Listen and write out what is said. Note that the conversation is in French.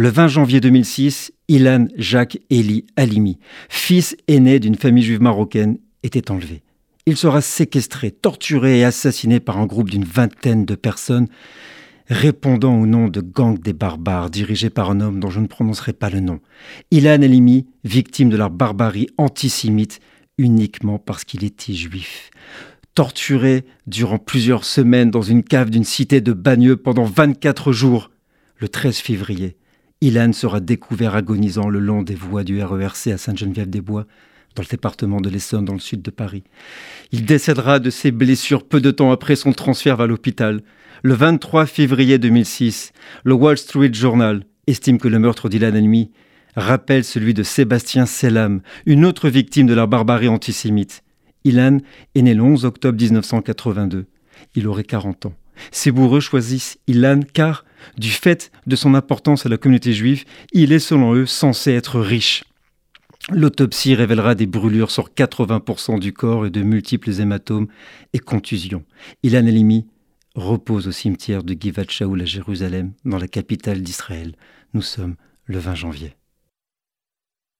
Le 20 janvier 2006, Ilan Jacques Eli Halimi, fils aîné d'une famille juive marocaine, était enlevé. Il sera séquestré, torturé et assassiné par un groupe d'une vingtaine de personnes répondant au nom de gang des barbares dirigé par un homme dont je ne prononcerai pas le nom. Ilan Halimi, victime de leur barbarie antisémite uniquement parce qu'il était juif. Torturé durant plusieurs semaines dans une cave d'une cité de Bagneux pendant 24 jours, le 13 février, Ilan sera découvert agonisant le long des voies du RERC à Sainte-Geneviève-des-Bois, dans le département de l'Essonne, dans le sud de Paris. Il décédera de ses blessures peu de temps après son transfert vers l'hôpital. Le 23 février 2006, le Wall Street Journal estime que le meurtre d'Ilan Halimi rappelle celui de Sébastien Selam, une autre victime de la barbarie antisémite. Ilan est né le 11 octobre 1982. Il aurait 40 ans. Ses bourreux choisissent Ilan car, du fait de son importance à la communauté juive, il est selon eux censé être riche. L'autopsie révélera des brûlures sur 80% du corps et de multiples hématomes et contusions. Ilan Halimi repose au cimetière de Givat Shaul à Jérusalem, dans la capitale d'Israël. Nous sommes le 20 janvier.